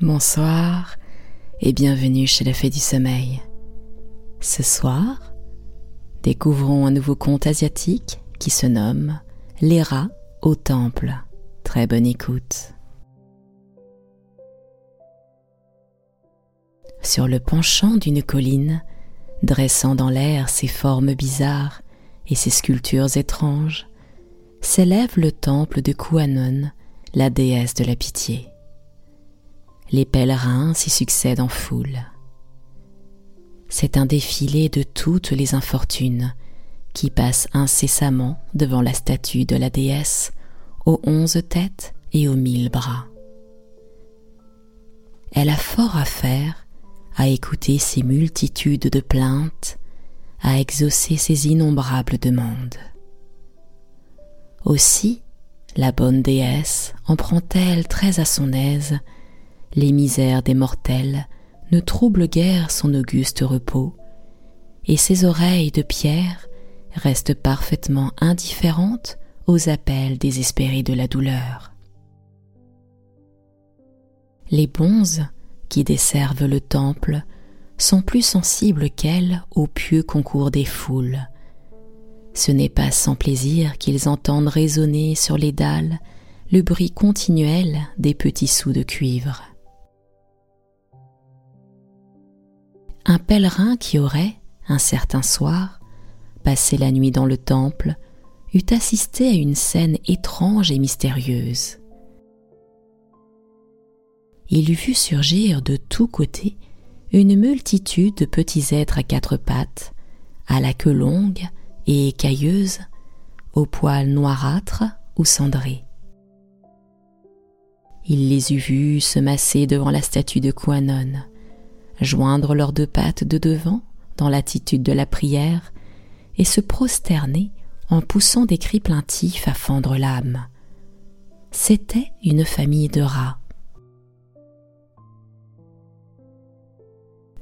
Bonsoir et bienvenue chez la Fée du Sommeil. Ce soir, découvrons un nouveau conte asiatique qui se nomme Les rats au temple. Très bonne écoute. Sur le penchant d'une colline, dressant dans l'air ses formes bizarres et ses sculptures étranges, s'élève le temple de Kuanon, la déesse de la pitié. Les pèlerins s'y succèdent en foule. C'est un défilé de toutes les infortunes qui passent incessamment devant la statue de la déesse aux onze têtes et aux mille bras. Elle a fort à faire à écouter ces multitudes de plaintes, à exaucer ces innombrables demandes. Aussi, la bonne déesse en prend-elle très à son aise, les misères des mortels ne troublent guère son auguste repos, et ses oreilles de pierre restent parfaitement indifférentes aux appels désespérés de la douleur. Les bonzes qui desservent le temple sont plus sensibles qu'elle au pieux concours des foules, ce n'est pas sans plaisir qu'ils entendent résonner sur les dalles le bruit continuel des petits sous de cuivre. Un pèlerin qui aurait, un certain soir, passé la nuit dans le temple, eût assisté à une scène étrange et mystérieuse. Il eût vu surgir de tous côtés une multitude de petits êtres à quatre pattes, à la queue longue, et écailleuse, aux poils noirâtres ou cendrés. Il les eut vus se masser devant la statue de Kwannon, joindre leurs deux pattes de devant dans l'attitude de la prière et se prosterner en poussant des cris plaintifs à fendre l'âme. C'était une famille de rats.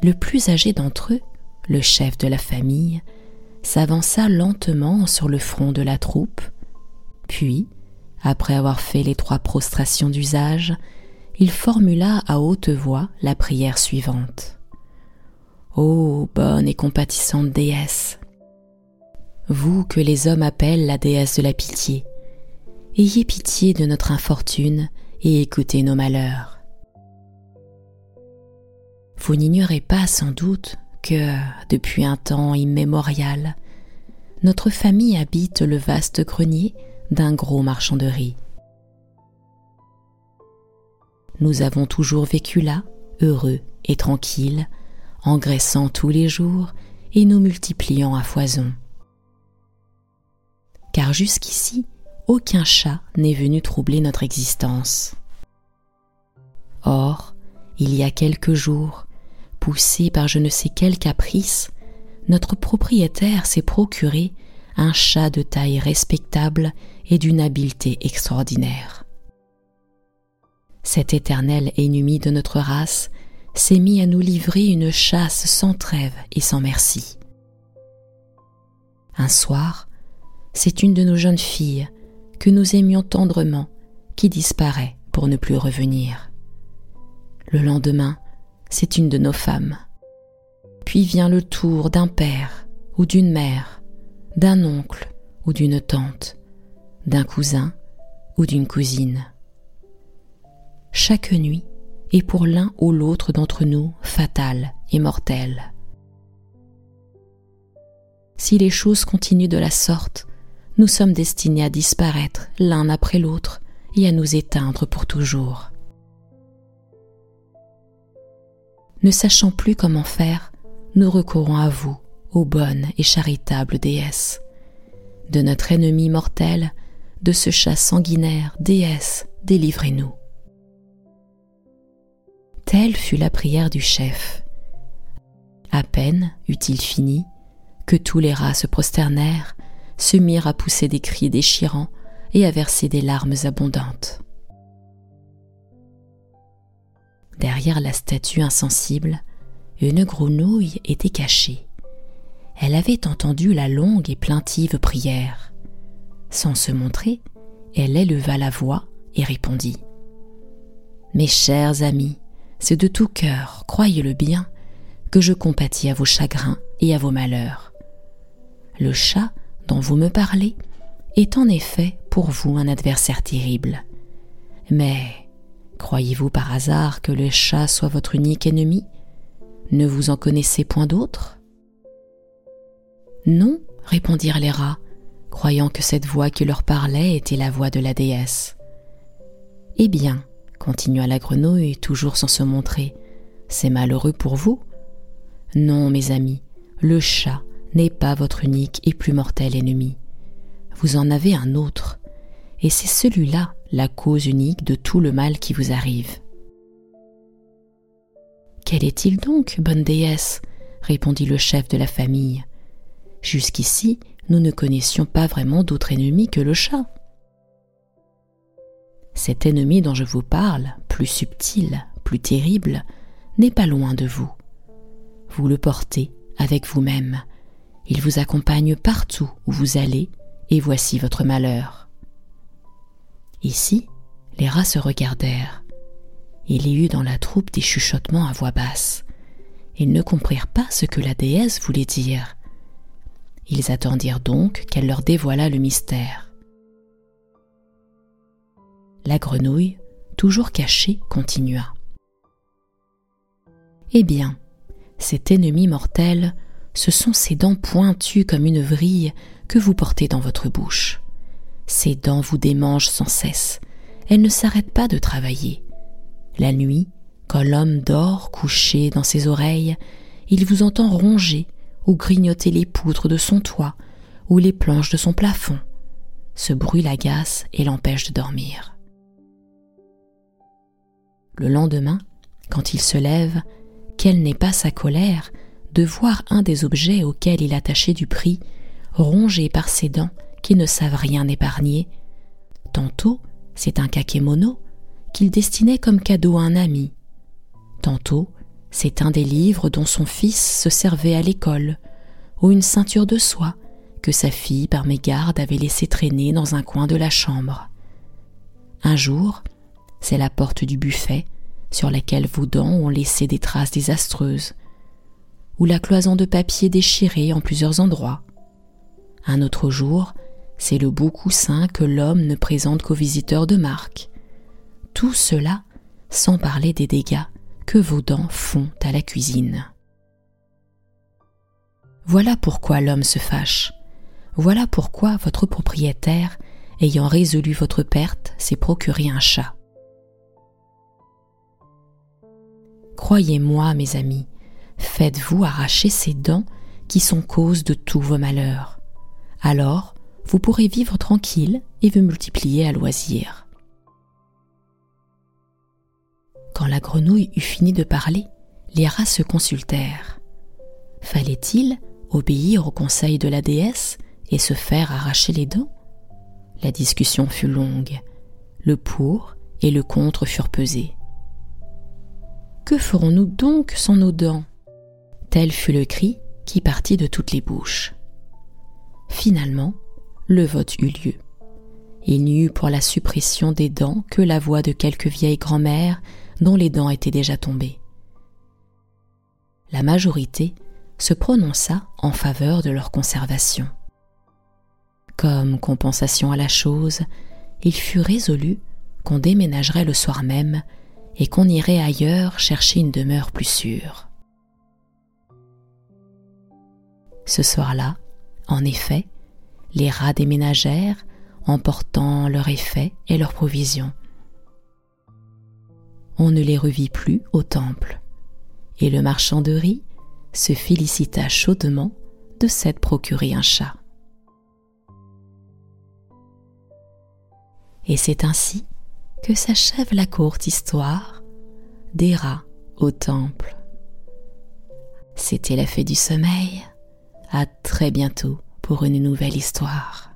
Le plus âgé d'entre eux, le chef de la famille, s'avança lentement sur le front de la troupe, puis, après avoir fait les trois prostrations d'usage, il formula à haute voix la prière suivante. Ô bonne et compatissante déesse, vous que les hommes appellent la déesse de la pitié, ayez pitié de notre infortune et écoutez nos malheurs. Vous n'ignorez pas sans doute que, depuis un temps immémorial, notre famille habite le vaste grenier d'un gros marchand de riz. Nous avons toujours vécu là, heureux et tranquilles, engraissant tous les jours et nous multipliant à foison. Car jusqu'ici, aucun chat n'est venu troubler notre existence. Or, il y a quelques jours, poussé par je ne sais quel caprice, notre propriétaire s'est procuré un chat de taille respectable et d'une habileté extraordinaire. Cet éternel ennemi de notre race s'est mis à nous livrer une chasse sans trêve et sans merci. Un soir, c'est une de nos jeunes filles, que nous aimions tendrement, qui disparaît pour ne plus revenir. Le lendemain, c'est une de nos femmes. Puis vient le tour d'un père ou d'une mère, d'un oncle ou d'une tante, d'un cousin ou d'une cousine. Chaque nuit est pour l'un ou l'autre d'entre nous fatale et mortelle. Si les choses continuent de la sorte, nous sommes destinés à disparaître l'un après l'autre et à nous éteindre pour toujours. Ne sachant plus comment faire, nous recourons à vous, ô bonne et charitable déesse. De notre ennemi mortel, de ce chat sanguinaire, déesse, délivrez-nous. Telle fut la prière du chef. À peine eut-il fini que tous les rats se prosternèrent, se mirent à pousser des cris déchirants et à verser des larmes abondantes. Derrière la statue insensible, une grenouille était cachée. Elle avait entendu la longue et plaintive prière. Sans se montrer, elle éleva la voix et répondit. Mes chers amis, c'est de tout cœur, croyez-le bien, que je compatis à vos chagrins et à vos malheurs. Le chat dont vous me parlez est en effet pour vous un adversaire terrible. Mais croyez-vous par hasard que le chat soit votre unique ennemi? Ne vous en connaissez point d'autre? Non, répondirent les rats, croyant que cette voix qui leur parlait était la voix de la déesse. Eh bien, continua la grenouille, toujours sans se montrer, c'est malheureux pour vous? Non, mes amis, le chat n'est pas votre unique et plus mortel ennemi. Vous en avez un autre, et c'est celui-là la cause unique de tout le mal qui vous arrive. Quel est-il donc, bonne déesse? répondit le chef de la famille. Jusqu'ici, nous ne connaissions pas vraiment d'autre ennemi que le chat. Cet ennemi dont je vous parle, plus subtil, plus terrible, n'est pas loin de vous. Vous le portez avec vous-même. Il vous accompagne partout où vous allez, et voici votre malheur. Ici, les rats se regardèrent. Il y eut dans la troupe des chuchotements à voix basse. Ils ne comprirent pas ce que la déesse voulait dire. Ils attendirent donc qu'elle leur dévoilât le mystère. La grenouille, toujours cachée, continua. Eh bien, cet ennemi mortel, ce sont ces dents pointues comme une vrille que vous portez dans votre bouche. Ces dents vous démangent sans cesse, elles ne s'arrêtent pas de travailler. La nuit, quand l'homme dort couché dans ses oreilles, il vous entend ronger ou grignoter les poutres de son toit ou les planches de son plafond. Ce bruit l'agace et l'empêche de dormir. Le lendemain, quand il se lève, quelle n'est pas sa colère de voir un des objets auxquels il attachait du prix rongé par ses dents qui ne savent rien épargner. Tantôt, c'est un kakémono qu'il destinait comme cadeau à un ami. Tantôt, c'est un des livres dont son fils se servait à l'école, ou une ceinture de soie que sa fille, par mégarde, avait laissé traîner dans un coin de la chambre. Un jour, c'est la porte du buffet sur laquelle vos dents ont laissé des traces désastreuses, ou la cloison de papier déchirée en plusieurs endroits. Un autre jour, c'est le beau coussin que l'homme ne présente qu'aux visiteurs de marque. Tout cela sans parler des dégâts que vos dents font à la cuisine. Voilà pourquoi l'homme se fâche. Voilà pourquoi votre propriétaire, ayant résolu votre perte, s'est procuré un chat. Croyez-moi, mes amis, faites-vous arracher ces dents qui sont cause de tous vos malheurs. Alors, vous pourrez vivre tranquille et vous multiplier à loisir. Quand la grenouille eut fini de parler, les rats se consultèrent. Fallait-il obéir au conseil de la déesse et se faire arracher les dents? La discussion fut longue. Le pour et le contre furent pesés. Que ferons-nous donc sans nos dents? Tel fut le cri qui partit de toutes les bouches. Finalement, le vote eut lieu. Il n'y eut pour la suppression des dents que la voix de quelques vieilles grand-mères dont les dents étaient déjà tombées. La majorité se prononça en faveur de leur conservation. Comme compensation à la chose, il fut résolu qu'on déménagerait le soir même et qu'on irait ailleurs chercher une demeure plus sûre. Ce soir-là, en effet, les rats déménagèrent, emportant leurs effets et leurs provisions. On ne les revit plus au temple, et le marchand de riz se félicita chaudement de s'être procuré un chat. Et c'est ainsi que s'achève la courte histoire des rats au temple. C'était la fée du sommeil. À très bientôt pour une nouvelle histoire.